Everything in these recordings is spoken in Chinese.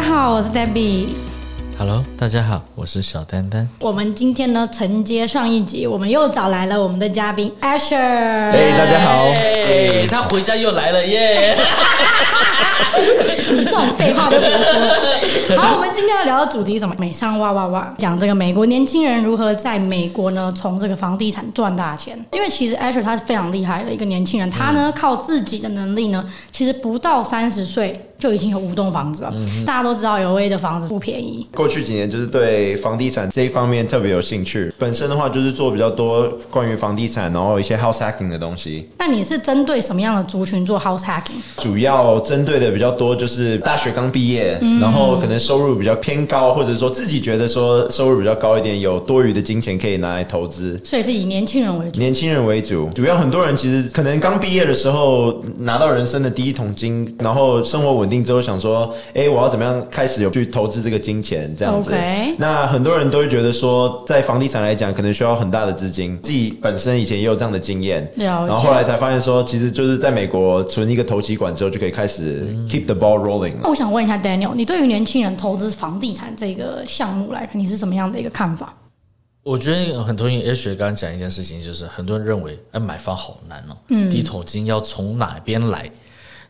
家好，我是 Debbie。Hello，大家好，我是小丹丹。我们今天呢，承接上一集，我们又找来了我们的嘉宾 Asher。哎，大家好。哎，他回家又来了耶。你 这种废话就别说。好，我们今天要聊的主题是什么？美商哇哇哇，讲这个美国年轻人如何在美国呢，从这个房地产赚大钱。因为其实 Asher 他是非常厉害的一个年轻人，他呢靠自己的能力呢，其实不到三十岁。就已经有五栋房子了。嗯、大家都知道，LA 的房子不便宜。过去几年就是对房地产这一方面特别有兴趣。本身的话就是做比较多关于房地产，然后一些 house hacking 的东西。那你是针对什么样的族群做 house hacking？主要针对的比较多就是大学刚毕业，嗯、然后可能收入比较偏高，或者说自己觉得说收入比较高一点，有多余的金钱可以拿来投资。所以是以年轻人为主。年轻人为主，主要很多人其实可能刚毕业的时候拿到人生的第一桶金，然后生活稳定之后想说。哎，我要怎么样开始有去投资这个金钱？这样子.那很多人都会觉得说，在房地产来讲，可能需要很大的资金。自己本身以前也有这样的经验，然后后来才发现说，其实就是在美国存一个投期款之后，就可以开始 keep the ball rolling。那我想问一下 Daniel，你对于年轻人投资房地产这个项目来看，你是什么样的一个看法？我觉得很同意 Asher 刚刚讲一件事情，就是很多人认为，哎，买房好难哦，嗯，第一桶金要从哪边来？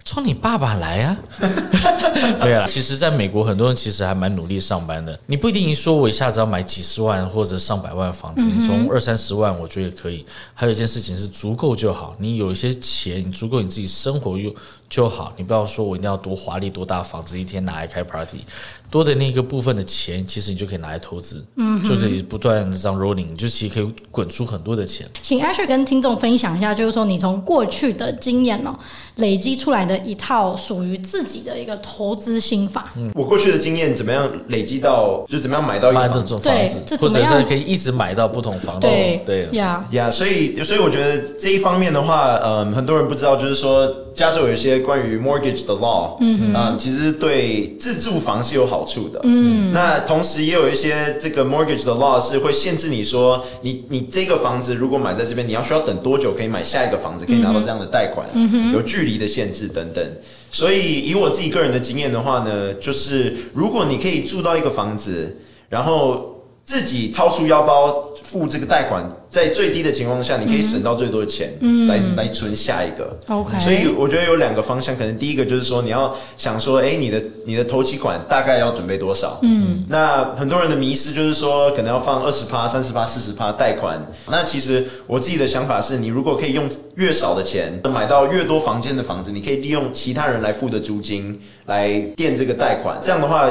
从你爸爸来啊？对啊，其实在美国，很多人其实还蛮努力上班的。你不一定一说，我一下子要买几十万或者上百万的房子，你从二三十万，我觉得可以。还有一件事情是足够就好，你有一些钱，你足够你自己生活用就好。你不要说我一定要多华丽多大房子，一天拿来开 party。多的那个部分的钱，其实你就可以拿来投资，嗯，就可以不断的这样 rolling，就其实可以滚出很多的钱。请 Asher 跟听众分享一下，就是说你从过去的经验哦，累积出来的一套属于自己的一个投资心法。嗯，我过去的经验怎么样累积到，就怎么样买到一房子，对，或者是可以一直买到不同房子，对对呀呀，所以所以我觉得这一方面的话，嗯，很多人不知道，就是说加州有一些关于 mortgage 的 law，嗯嗯，其实对自住房是有好。好处的，嗯，那同时也有一些这个 mortgage 的 law 是会限制你说，你你这个房子如果买在这边，你要需要等多久可以买下一个房子，可以拿到这样的贷款，嗯哼，有距离的限制等等。所以以我自己个人的经验的话呢，就是如果你可以住到一个房子，然后自己掏出腰包付这个贷款。在最低的情况下，你可以省到最多的钱，嗯，来来存下一个。OK，所以我觉得有两个方向，可能第一个就是说，你要想说，哎，你的你的头期款大概要准备多少？嗯，那很多人的迷失就是说，可能要放二十趴、三十趴、四十趴贷款。那其实我自己的想法是，你如果可以用越少的钱买到越多房间的房子，你可以利用其他人来付的租金来垫这个贷款。这样的话。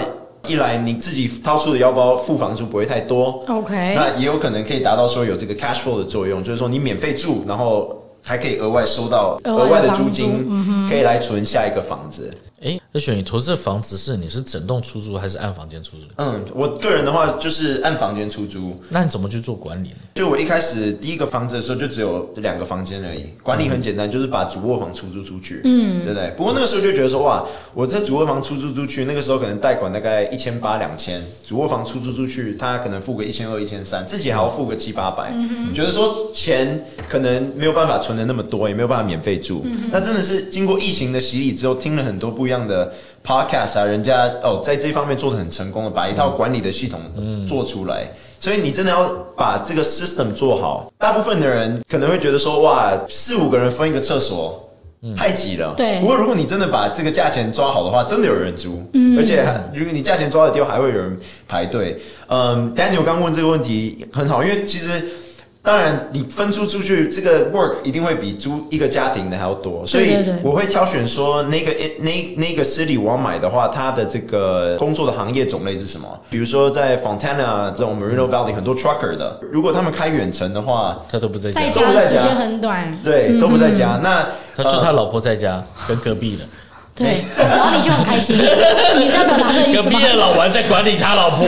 一来你自己掏出的腰包付房租不会太多，OK，那也有可能可以达到说有这个 cash flow 的作用，就是说你免费住，然后还可以额外收到额外的租金，可以来存下一个房子。哎，那选你投资的房子是你是整栋出租还是按房间出租？嗯，我个人的话就是按房间出租。那你怎么去做管理呢？就我一开始第一个房子的时候就只有两个房间而已，管理很简单，就是把主卧房出租出去，嗯，对不对？不过那个时候就觉得说，哇，我在主卧房出租出去，那个时候可能贷款大概一千八两千，主卧房出租出去，他可能付个一千二一千三，自己还要付个七八百，嗯，觉得说钱可能没有办法存的那么多，也没有办法免费住。嗯，那真的是经过疫情的洗礼之后，听了很多不一样的。Podcast 啊，人家哦，在这方面做的很成功的，把一套管理的系统做出来。嗯、所以你真的要把这个 system 做好。大部分的人可能会觉得说，哇，四五个人分一个厕所，嗯、太挤了。对。不过如果你真的把这个价钱抓好的话，真的有人租。嗯。而且如果你价钱抓的低，还会有人排队。嗯，Daniel 刚问这个问题很好，因为其实。当然，你分租出去这个 work 一定会比租一个家庭的还要多，所以我会挑选说那个那那个 city 我要买的话，它的这个工作的行业种类是什么？比如说在 Fontana 这种 Moreno Valley 很多 trucker 的，如果他们开远程的话，他都不在家，在家的时间很短，对，都不在家。那他就他老婆在家跟隔壁的，对，然后你就很开心，你是要表达这意思吗？隔壁的老王在管理他老婆。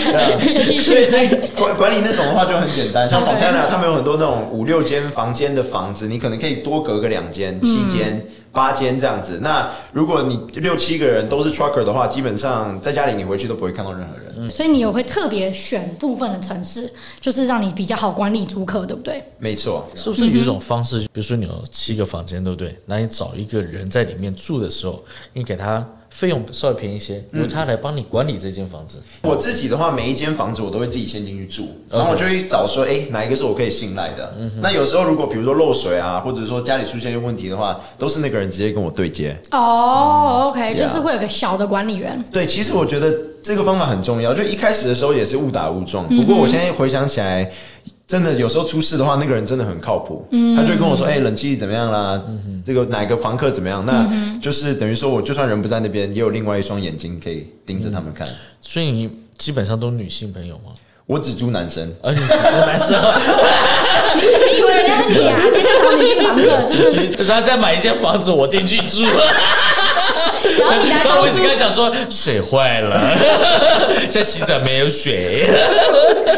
所以，所以管管理那种的话就很简单，像 Fontana 他们有很多那种五六间房间的房子，你可能可以多隔个两间、七间、八间这样子。那如果你六七个人都是 trucker 的话，基本上在家里你回去都不会看到任何人。嗯，所以你有会特别选部分的城市，就是让你比较好管理租客，对不对？没错。是不是有一种方式，比如说你有七个房间，对不对？那你找一个人在里面住的时候，你给他。费用稍微便宜一些，由他来帮你管理这间房子。我自己的话，每一间房子我都会自己先进去住，然后我就会找说，哎，哪一个是我可以信赖的。那有时候如果比如说漏水啊，或者说家里出现一些问题的话，都是那个人直接跟我对接。哦，OK，就是会有个小的管理员。对，其实我觉得这个方法很重要。就一开始的时候也是误打误撞，不过我现在回想起来。真的有时候出事的话，那个人真的很靠谱。嗯，他就会跟我说：“哎、欸，冷气怎么样啦？嗯、这个哪个房客怎么样？”那就是等于说，我就算人不在那边，也有另外一双眼睛可以盯着他们看。所以你基本上都女性朋友吗？我只租男生，而且只租男生。你以为人家是你啊？天天找女性房客，就是 他再买一间房子，我进去住。然后你来我一直跟他讲说水坏了，现在洗澡没有水，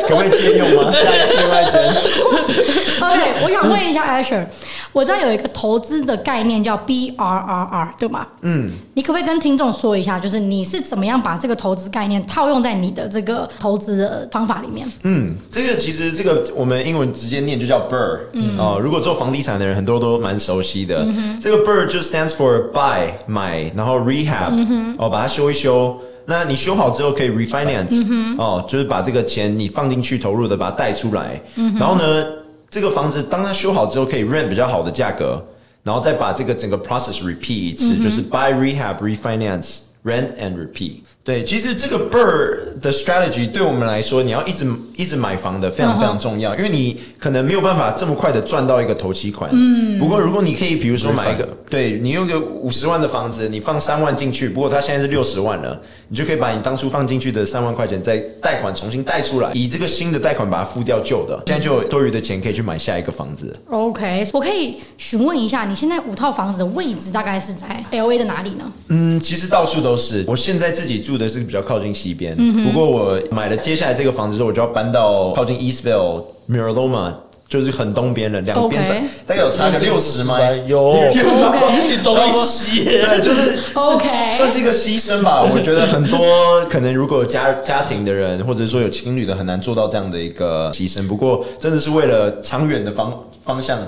可不可以借用吗？再另外钱。OK，我想问一下 Asher，我知道有一个投资的概念叫 BRRR，对吗？嗯，你可不可以跟听众说一下，就是你是怎么样把这个投资概念套用在你的这个投资的方法里面？嗯，这个其实这个我们英文直接念就叫 BRRRR。嗯哦，如果做房地产的人很多都蛮熟悉的。嗯、这个 BRRRR 就 stands for buy 买，然后 rehab、嗯、哦，把它修一修。那你修好之后可以 refinance、嗯、哦，就是把这个钱你放进去投入的，把它贷出来。嗯、然后呢，这个房子当它修好之后，可以 rent 比较好的价格，然后再把这个整个 process repeat 一次，嗯、就是 buy rehab refinance rent and repeat。对，其实这个 BRRRR 的 strategy 对我们来说，你要一直一直买房的非常非常重要，uh. 因为你可能没有办法这么快的赚到一个头期款。嗯。不过如果你可以，比如说买一个，对你用个五十万的房子，你放三万进去，不过它现在是六十万了，你就可以把你当初放进去的三万块钱再贷款重新贷出来，以这个新的贷款把它付掉旧的，现在就有多余的钱可以去买下一个房子。OK，我可以询问一下，你现在五套房子的位置大概是在 LA 的哪里呢？嗯，其实到处都是。我现在自己住。住的是比较靠近西边，嗯、不过我买了接下来这个房子之后，我就要搬到靠近 Eastville、Miraloma，就是很东边的，两边大概有差个六十吗，有你东西，对，就是 OK，算是一个牺牲吧。我觉得很多可能如果有家家庭的人，或者说有情侣的，很难做到这样的一个牺牲。不过真的是为了长远的方方向。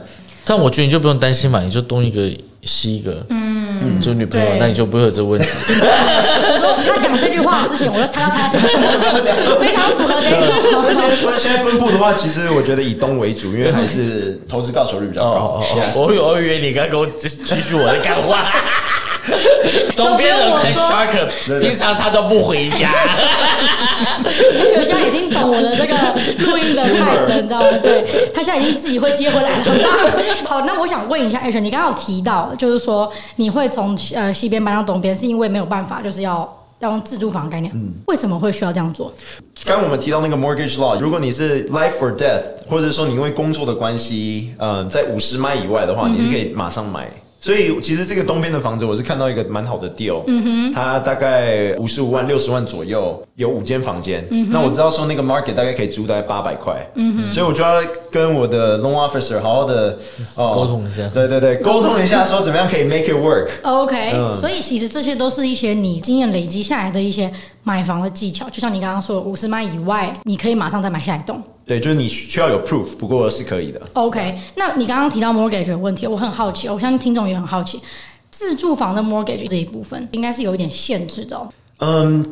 但我觉得你就不用担心嘛，你就东一个西一个，嗯，做女朋友，那你就不会有这个问题。我 说他讲这句话之前，我就猜到他讲什么，非常符合这个。而且分现在分布的话，其实我觉得以东为主，因为还是投资报酬率比较高。哦哦哦，Yes. 我以为你刚刚给我继续我的干话。东边人很 shark，平常他都不回家。有现在已经懂我的这个录音的态度，你知道吗？对，他现在已经自己会接回来了。好，那我想问一下 Asher，你刚刚有提到，就是说你会从呃西边搬到东边，是因为没有办法，就是要要用自住房概念。嗯，为什么会需要这样做？刚刚我们提到那个 mortgage law，如果你是 life or death，或者说你因为工作的关系，嗯、呃，在五十迈以外的话，你是可以马上买。所以其实这个东边的房子，我是看到一个蛮好的 deal，嗯哼，它大概五十五万六十万左右，有五间房间。嗯哼，那我知道说那个 market 大概可以租大概八百块，嗯哼，所以我就要跟我的 loan officer 好好的哦 沟通一下，对对对，沟通一下说怎么样可以 make it work。OK，嗯，所以其实这些都是一些你经验累积下来的一些买房的技巧，就像你刚刚说的，五十迈以外，你可以马上再买下一栋。对，就是你需要有 proof，不过是可以的。OK，那你刚刚提到 mortgage 的问题，我很好奇，我相信听众也很好奇，自住房的 mortgage 这一部分应该是有一点限制的哦。嗯，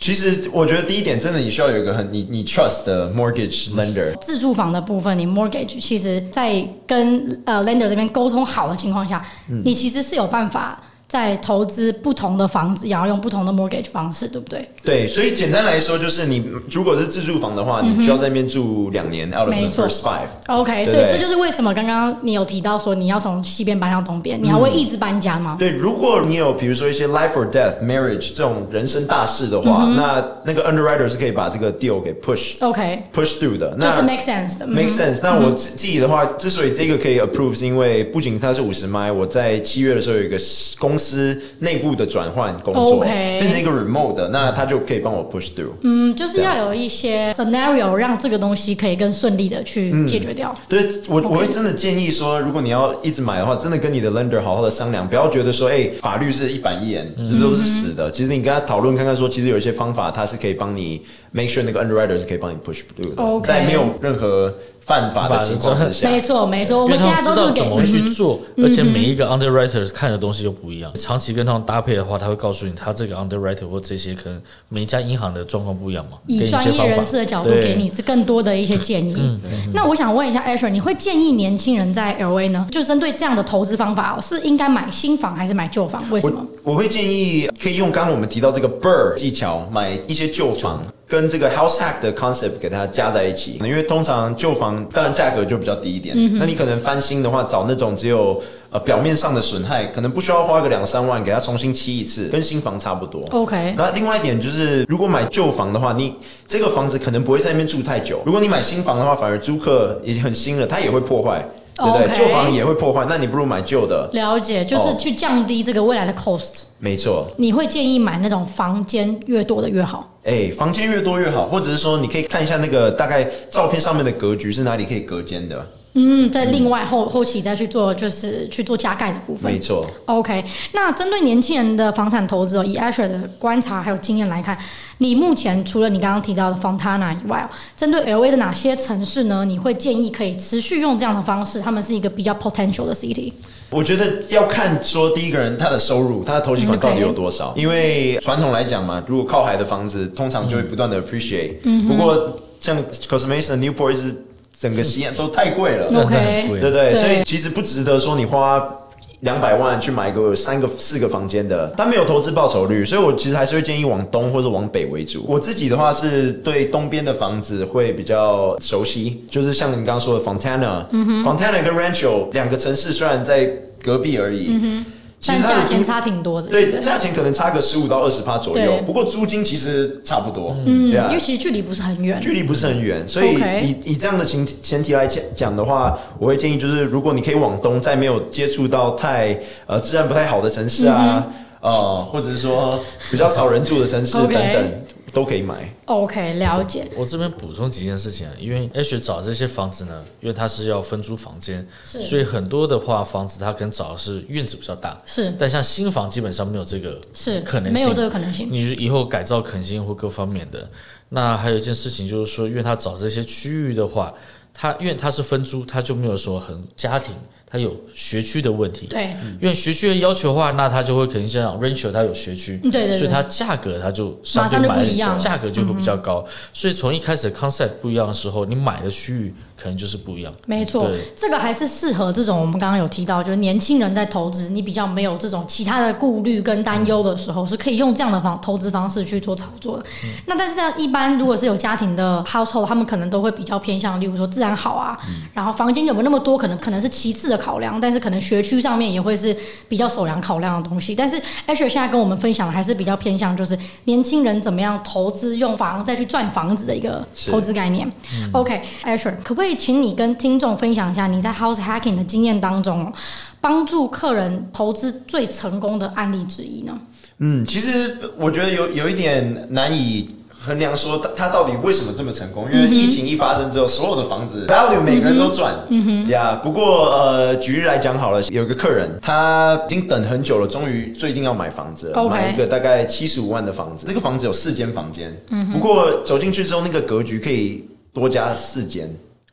其实我觉得第一点，真的你需要有一个很你你 trust 的 mortgage lender。自住房的部分，你 mortgage 其实在跟呃 lender 这边沟通好的情况下，嗯、你其实是有办法。在投资不同的房子，也要用不同的 mortgage 方式，对不对？对，所以简单来说，就是你如果是自住房的话，嗯、你需要在那边住两年，out of the first five。OK，所以这就是为什么刚刚你有提到说你要从西边搬到东边，你还会一直搬家吗？嗯、对，如果你有比如说一些 life or death marriage 这种人生大事的话，嗯、那那个 underwriter 是可以把这个 deal 给 push，OK，push through 的，那就是 make sense 的，make sense。那我自己的话，之所以这个可以 approve，是因为不仅它是五十迈，我在七月的时候有一个公。公司内部的转换工作.变成一个 remote 的，那他就可以帮我 push through。嗯，就是要有一些 scenario 让这个东西可以更顺利的去解决掉。嗯、对，我.我会真的建议说，如果你要一直买的话，真的跟你的 lender 好好的商量，不要觉得说，哎、欸，法律是一板一眼，这都是死的。嗯、其实你跟他讨论看看，说其实有一些方法，它是可以帮你 make sure 那个 underwriter 是可以帮你 push through 的，Okay. 在没有任何。犯法的情况之下，没错没错，我们现在都是怎么去做，而且每一个 underwriter 看的东西又不一样。长期跟他们搭配的话，他会告诉你，他这个 underwriter 或这些可能每一家银行的状况不一样嘛。以专业人士的角度给你是更多的一些建议。那我想问一下 Asher，你会建议年轻人在 LA 呢，就针对这样的投资方法，是应该买新房还是买旧房？为什么？我，我会建议可以用刚刚我们提到这个 BRRRR 技巧，买一些旧房。跟这个 house hack 的 concept 给它加在一起，因为通常旧房当然价格就比较低一点，嗯、那你可能翻新的话，找那种只有呃表面上的损害，可能不需要花个两三万给它重新漆一次，跟新房差不多。OK。那另外一点就是，如果买旧房的话，你这个房子可能不会在那边住太久。如果你买新房的话，反而租客已经很新了，它也会破坏。对不对？旧.房也会破坏，那你不如买旧的。了解，就是去降低这个未来的 cost。没错。你会建议买那种房间越多的越好？哎，房间越多越好，或者是说你可以看一下那个大概照片上面的格局是哪里可以隔间的。嗯，在另外后、嗯、后期再去做，就是去做加盖的部分。没错。OK，那针对年轻人的房产投资哦，以 Asher 的观察还有经验来看，你目前除了你刚刚提到的 Fontana 以外，针对 LA 的哪些城市呢？你会建议可以持续用这样的方式？他们是一个比较 potential 的 city。我觉得要看说第一个人他的收入，他的投资款到底有多少。因为传统来讲嘛，如果靠海的房子，通常就会不断的 appreciate。嗯。不过像 Mesa、Newport 是。整个西安都太贵了，OK，对不对？所以其实不值得说你花两百万去买个三个、四个房间的，但没有投资报酬率，所以我其实还是会建议往东或者往北为主。我自己的话是对东边的房子会比较熟悉，就是像你刚刚说的 Fontana，，Fontana 跟 Rancho 两个城市虽然在隔壁而已，嗯哼。其实价钱差挺多的，对，价钱可能差个十五到二十趴左右，不过租金其实差不多，嗯，对啊。因为其实距离不是很远，距离不是很远，所以以以这样的前前提来讲讲的话，我会建议就是，如果你可以往东，在没有接触到太呃治安不太好的城市啊，呃，或者是说比较少人住的城市等等。都可以买。OK，了解。我这边补充几件事情啊，因为 Asher 找这些房子呢，因为它是要分租房间，所以很多的话房子它可能找的是院子比较大，是。但像新房基本上没有这个是可能性，没有这个可能性。你以后改造可能性或各方面的。那还有一件事情就是说，因为他找这些区域的话，他因为他是分租，他就没有说很家庭。它有学区的问题，对，因为学区的要求的话，那它就会肯定像 Rancho 它有学区，对对对，所以它价格它就相对买的价格就会比较高，嗯、所以从一开始的 concept 不一样的时候，你买的区域可能就是不一样。没错，这个还是适合这种我们刚刚有提到，就是年轻人在投资，你比较没有这种其他的顾虑跟担忧的时候，是可以用这样的方投资方式去做操作的。嗯、那但是呢一般如果是有家庭的 household，他们可能都会比较偏向，例如说自然好啊，嗯、然后房间有没有那么多，可能可能是其次的考量，但是可能。学区上面也会是比较首要考量的东西，但是 Asher 现在跟我们分享的还是比较偏向，就是年轻人怎么样投资用房再去赚房子的一个投资概念。嗯、OK，Asher，可不可以请你跟听众分享一下你在 House Hacking 的经验当中，帮助客人投资最成功的案例之一呢？嗯，其实我觉得有有一点难以。衡量说他他到底为什么这么成功？因为疫情一发生之后，所有的房子 value 每个人都赚，嗯哼，呀。不过呃，举例来讲好了，有一个客人他已经等很久了，终于最近要买房子了买一个大概七十五万的房子。这个房子有四间房间，嗯，不过走进去之后，那个格局可以多加四间。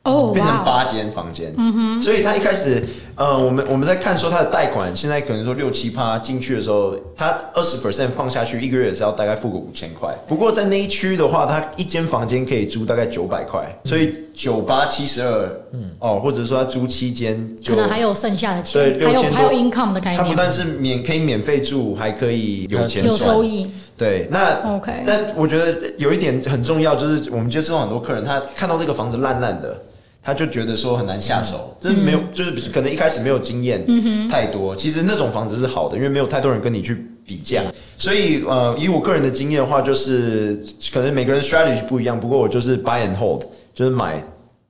哦，变成八间房间，嗯哼，所以他一开始，呃，我们我们在看说他的贷款，现在可能说六七趴进去的时候，他二十 percent 放下去，一个月也是要大概付个五千块。不过在那一区的话，他一间房间可以租大概九百块，所以九八七十二，嗯，哦，或者说他租七间，可能还有剩下的钱，对，还有还有 income 的概念。他不但是免可以免费住，还可以有钱有收益。对，那 OK，那我觉得有一点很重要，就是我们接触到很多客人，他看到这个房子烂烂的。他就觉得说很难下手，就是没有，就是可能一开始没有经验太多。其实那种房子是好的，因为没有太多人跟你去比价。所以呃，以我个人的经验的话，就是可能每个人 strategy 不一样。不过我就是 buy and hold，就是买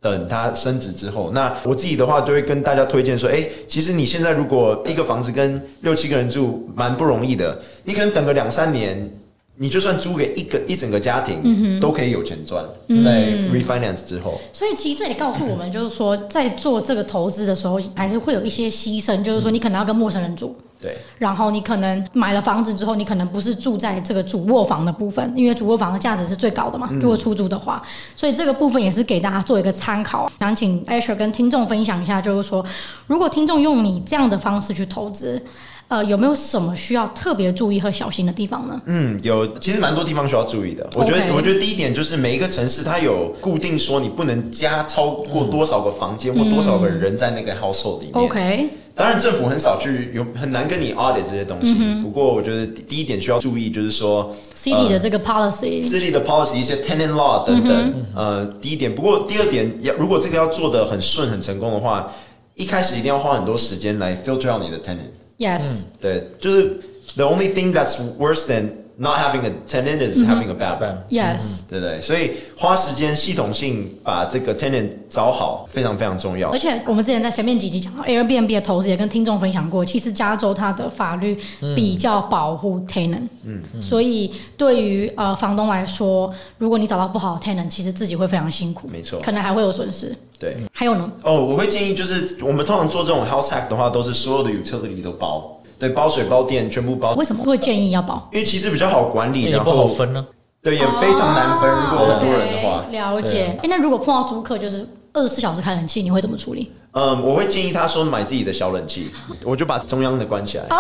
等它升值之后。那我自己的话就会跟大家推荐说，哎，其实你现在如果一个房子跟六七个人住，蛮不容易的。你可能等个两三年。你就算租给一个一整个家庭，嗯、都可以有钱赚，在 refinance 之后。所以其实这也告诉我们，就是说在做这个投资的时候，还是会有一些牺牲，就是说你可能要跟陌生人住。对，然后你可能买了房子之后，你可能不是住在这个主卧房的部分，因为主卧房的价值是最高的嘛。如果出租的话，所以这个部分也是给大家做一个参考。想请 Asher 跟听众分享一下，就是说，如果听众用你这样的方式去投资。呃，有没有什么需要特别注意和小心的地方呢？嗯，有，其实蛮多地方需要注意的。我觉得，我觉得第一点就是每一个城市它有固定说你不能加超过多少个房间或多少个人在那个 household 里面。OK，当然政府很少去有很难跟你 audit 这些东西。不过我觉得第一点需要注意就是说 city 的这个 policy，city 的 policy 一些 tenant law 等等。呃，第一点，不过第二点要如果这个要做的很顺很成功的话，一开始一定要花很多时间来 filter out 你的 tenant。Yes，、嗯、对，就是 the only thing that's worse than not having a tenant is having a bad one。Yes，对对，所以花时间系统性把这个 tenant 找好，非常非常重要。而且我们之前在前面几集讲到 Airbnb 的投资，也跟听众分享过，其实加州它的法律比较保护 tenant，嗯，所以对于呃房东来说，如果你找到不好的 tenant，其实自己会非常辛苦，没错，可能还会有损失。对，还有呢？哦，我会建议就是，我们通常做这种 house hack 的话，都是所有的 utility 都包，对，包水包电全部包。为什么会建议要包？因为其实比较好管理，然后不好分呢。对，也非常难分。如果很多人的话，了解。哎，那如果碰到租客就是二十四小时开冷气，你会怎么处理？嗯，我会建议他说买自己的小冷气，我就把中央的关起来。好，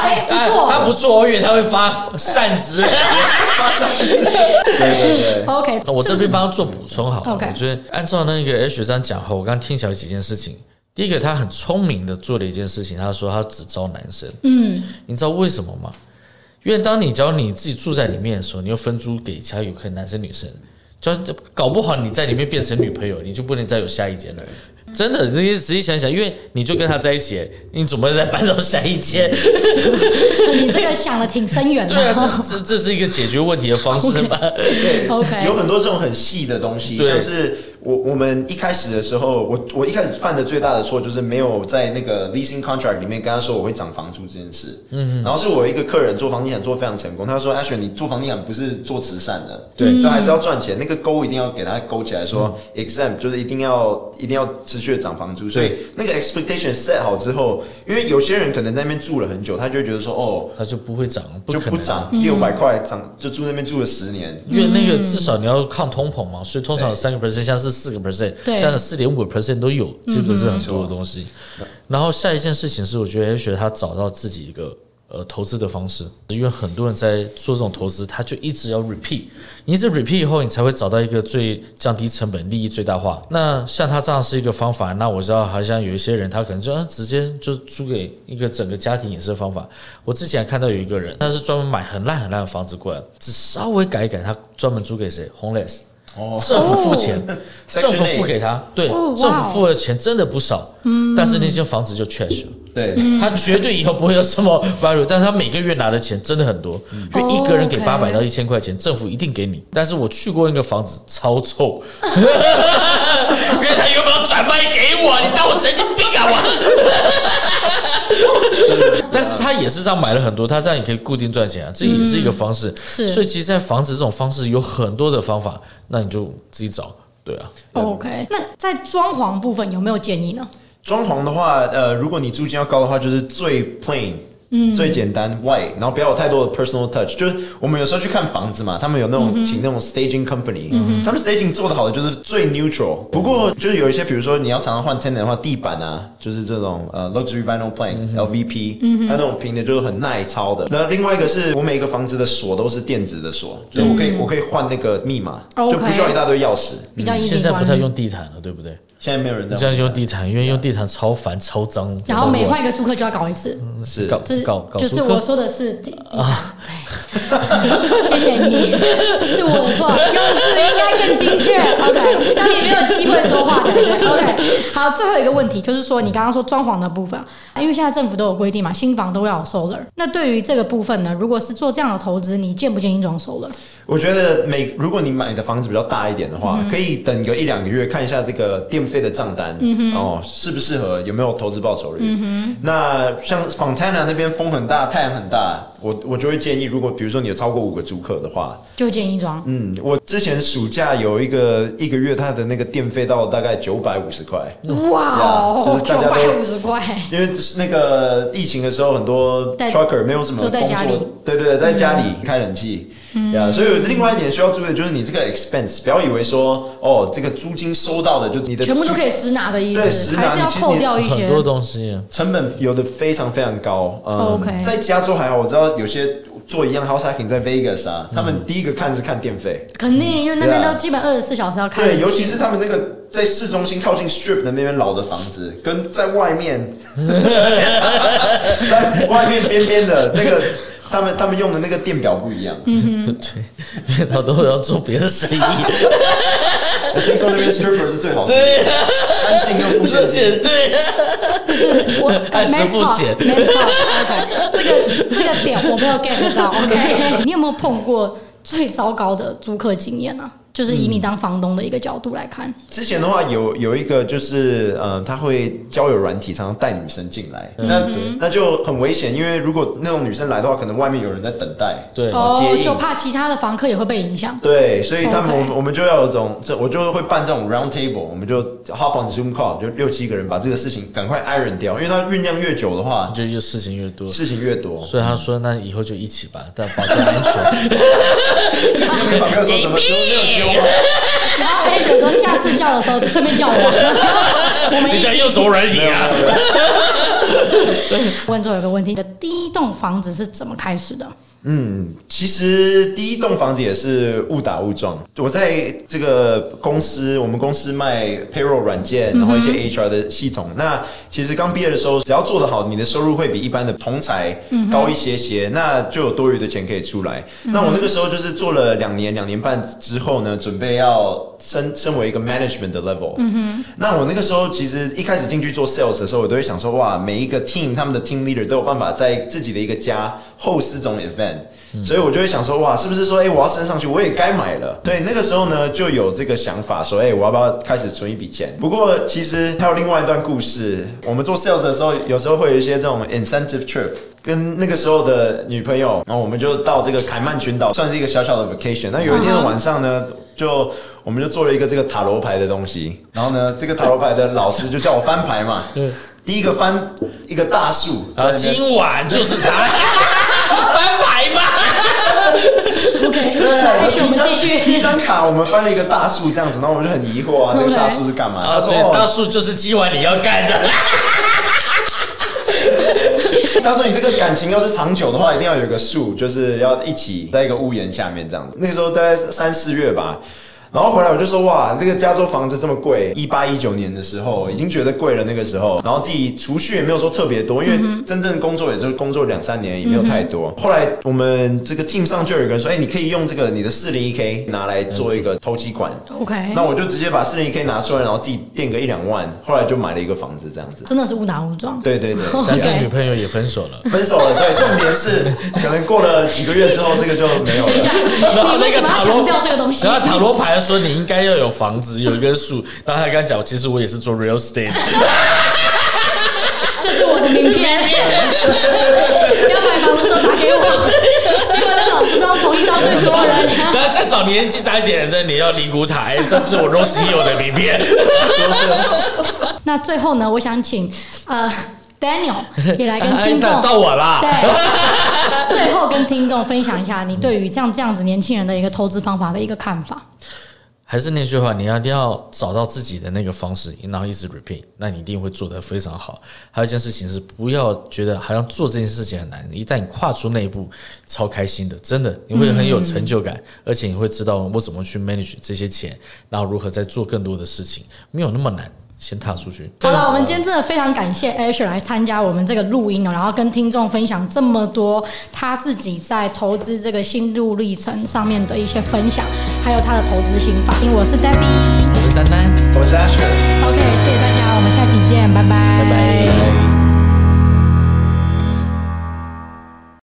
哎，不错，他不错，我以为他会发扇子。发扇子。对对对。OK，我这边帮他做补充好。OK，我觉得按照那个 H 三讲后，我刚听起来有几件事情。第一个，他很聪明的做了一件事情，他说他只招男生。嗯，你知道为什么吗？因为当你只要你自己住在里面的时候，你又分租给其他有可能男生女生。就搞不好你在里面变成女朋友，你就不能再有下一间了。真的，你仔细想想，因为你就跟他在一起，你怎么再搬到下一间？你这个想的挺深远的。对啊，这这这是一个解决问题的方式嘛？对，OK，有很多这种很细的东西，像是。我我们一开始的时候，我我一开始犯的最大的错就是没有在那个 leasing contract 里面跟他说我会涨房租这件事。嗯，然后是我一个客人做房地产做非常成功，他说：“Asher，你做房地产不是做慈善的，对，就还是要赚钱。那个勾一定要给他勾起来，说 exempt 就是一定要一定要持续的涨房租。所以那个 expectation set 好之后，因为有些人可能在那边住了很久，他就会觉得说，哦，他就不会涨，就不涨六百块涨，就住那边住了十年。因为那个至少你要抗通膨嘛，所以通常三个 percent，像是四个 percent，像是四点五个 percent 都有，这个是很多的东西。然后下一件事情是，我觉得 Asher 他找到自己一个呃投资的方式，因为很多人在做这种投资，他就一直要 repeat，你一直 repeat 以后，你才会找到一个最降低成本、利益最大化。那像他这样是一个方法，那我知道好像有一些人他可能就直接就租给一个整个家庭也是方法。我之前看到有一个人，他是专门买很烂很烂的房子过来，只稍微改一改，他专门租给谁？Homeless。政府付钱，政府付给他，对，政府付的钱真的不少，嗯。但是那间房子就 trash 了，对，他绝对以后不会有什么 value，但是他每个月拿的钱真的很多，因为一个人给八百到一千块钱，政府一定给你，但是我去过那个房子超臭，因为他有没有转卖给我？你当我神经病啊我？但是他也是这样买了很多，他这样也可以固定赚钱啊，这也是一个方式。是，所以其实，在房子这种方式有很多的方法，那你就自己找，对啊。OK，那在装潢部分有没有建议呢？装潢的话，呃，如果你租金要高的话，就是最 plain。嗯，最简单 white，然后不要有太多的 personal touch。就是我们有时候去看房子嘛，他们有那种、嗯、请那种 staging company，、嗯、他们 staging 做的好的就是最 neutral。不过就是有一些，比如说你要常常换 tenant 的话，地板啊，就是这种呃 luxury vinyl plank、嗯、LVP，嗯，还有那种平的，就是很耐操的。那另外一个是我每一个房子的锁都是电子的锁，嗯、就是我可以我可以换那个密码，嗯、就不需要一大堆钥匙。比较现在不太用地毯了，对不对？现在没有人这样，这样用地毯，因为用地毯超烦、超脏。然后每换一个租客就要搞一次，是搞搞搞。就是我说的是地啊，对，谢谢你，是我的错，用词应该更精确。OK，那你没有机会说话才对。OK，好，最后一个问题就是说，你刚刚说装潢的部分，因为现在政府都有规定嘛，新房都要有 solar。那对于这个部分呢，如果是做这样的投资，你建不建议装 solar？我觉得每如果你买的房子比较大一点的话，嗯、可以等个一两个月看一下这个电费的账单，哦，适不适合，有没有投资报酬率。嗯、那像 Fontana 那边风很大，太阳很大。我我就会建议，如果比如说你有超过五个租客的话，就建议装。嗯，我之前暑假有一个一个月，他的那个电费到大概九百五十块。哇哦，九百五十块。因为就是那个疫情的时候，很多 trucker 没有什么工作，对对对，在家里开冷气。嗯，呀，所以另外一点需要注意的就是你这个 expense，不要以为说哦，这个租金收到的就你的全部都可以实拿的意思，对，实拿还是要扣掉一些很多东西，成本有的非常非常高。嗯，OK，在加州还好，我知道有些做一样 house hacking 在 Vegas 啊，他们第一个看是看电费，肯定，因为那边都基本二十四小时要开。对，尤其是他们那个在市中心靠近 Strip 的那边老的房子，跟在外面，在外面边边的那个。他们他们用的那个电表不一样，嗯哼，对，他都要做别的生意。我听说那边 stripper 是最好的，对，安静又付钱，对，就是我 按时付钱。没错，OK，这个这个点我没有 get 到，OK，你有没有碰过最糟糕的租客经验呢？就是以你当房东的一个角度来看，嗯、之前的话有有一个就是呃，他会交友软体，常常带女生进来，嗯、那那就很危险，因为如果那种女生来的话，可能外面有人在等待，对，哦，就怕其他的房客也会被影响，对，所以他们我们我们就要有种这，我就会办这种 round table，我们就 hop on Zoom call，就六七个人把这个事情赶快 iron 掉，因为他酝酿越久的话，就越事情越多，事情越多，所以他说那以后就一起吧，但保证安全。没有说怎么 说然后开始说下次叫的时候顺便叫我，我们一起用手软体啊。问最后一个问题：的第一栋房子是怎么开始的？嗯，其实第一栋房子也是误打误撞。我在这个公司，我们公司卖 payroll 软件，然后一些 HR 的系统。嗯、那其实刚毕业的时候，只要做得好，你的收入会比一般的同才高一些些，嗯、那就有多余的钱可以出来。嗯、那我那个时候就是做了两年、两年半之后呢，准备要升升为一个 management 的 level。嗯哼。那我那个时候其实一开始进去做 sales 的时候，我都会想说，哇，每一个 team 他们的 team leader 都有办法在自己的一个家 host 这种 event。所以我就会想说，哇，是不是说，哎，我要升上去，我也该买了。对，那个时候呢，就有这个想法，说，哎，我要不要开始存一笔钱？不过其实还有另外一段故事。我们做 sales 的时候，有时候会有一些这种 incentive trip，跟那个时候的女朋友，然后我们就到这个凯曼群岛，算是一个小小的 vacation。那有一天的晚上呢，就我们就做了一个这个塔罗牌的东西，然后呢，这个塔罗牌的老师就叫我翻牌嘛。第一个翻一个大树，啊，今晚就是他。对，我们继续。第一张卡我们翻了一个大树，这样子，然后我们就很疑惑啊，这个大树是干嘛？他说，大树就是今晚你要干的。他说，你这个感情要是长久的话，一定要有个树，就是要一起在一个屋檐下面这样子。那个时候大概三四月吧。然后回来我就说哇，这个加州房子这么贵，一八一九年的时候已经觉得贵了那个时候，然后自己储蓄也没有说特别多，因为真正工作也就是工作两三年也没有太多。后来我们这个 team 上就有一个人说，哎，你可以用这个你的四零一 k 拿来做一个投机款。OK，那我就直接把四零一 k 拿出来，然后自己垫个一两万，后来就买了一个房子这样子。真的是误打误撞。对对对，但是女朋友也分手了。分手了，对，重点是可能过了几个月之后，这个就没有了。然后那个塔罗，然后塔罗牌说你应该要有。房子，有一根树，然后他刚讲，其实我也是做 real estate，这是我的名片，要买房的时候打给我，结果那老师都要同意招对所有人，然后再找年纪大一点的，你要灵骨塔，这是我 Rosie 的名片。那最后呢，我想请呃 Daniel 也来跟听众、啊、到我啦，对，最后跟听众分享一下你对于像这样子年轻人的一个投资方法的一个看法。还是那句话，你要一定要找到自己的那个方式，然后一直 repeat，那你一定会做得非常好。还有一件事情是，不要觉得好像做这件事情很难，一旦你跨出那一步，超开心的，真的你会很有成就感，而且你会知道我怎么去 manage 这些钱，然后如何再做更多的事情，没有那么难。先踏出去。好了，我们今天真的非常感谢 Asher 来参加我们这个录音哦，然后跟听众分享这么多他自己在投资这个心路历程上面的一些分享，还有他的投资心法。因为我是 Debbie，我是丹丹，我是 Asher。OK，谢谢大家，我们下期见，拜拜，拜拜。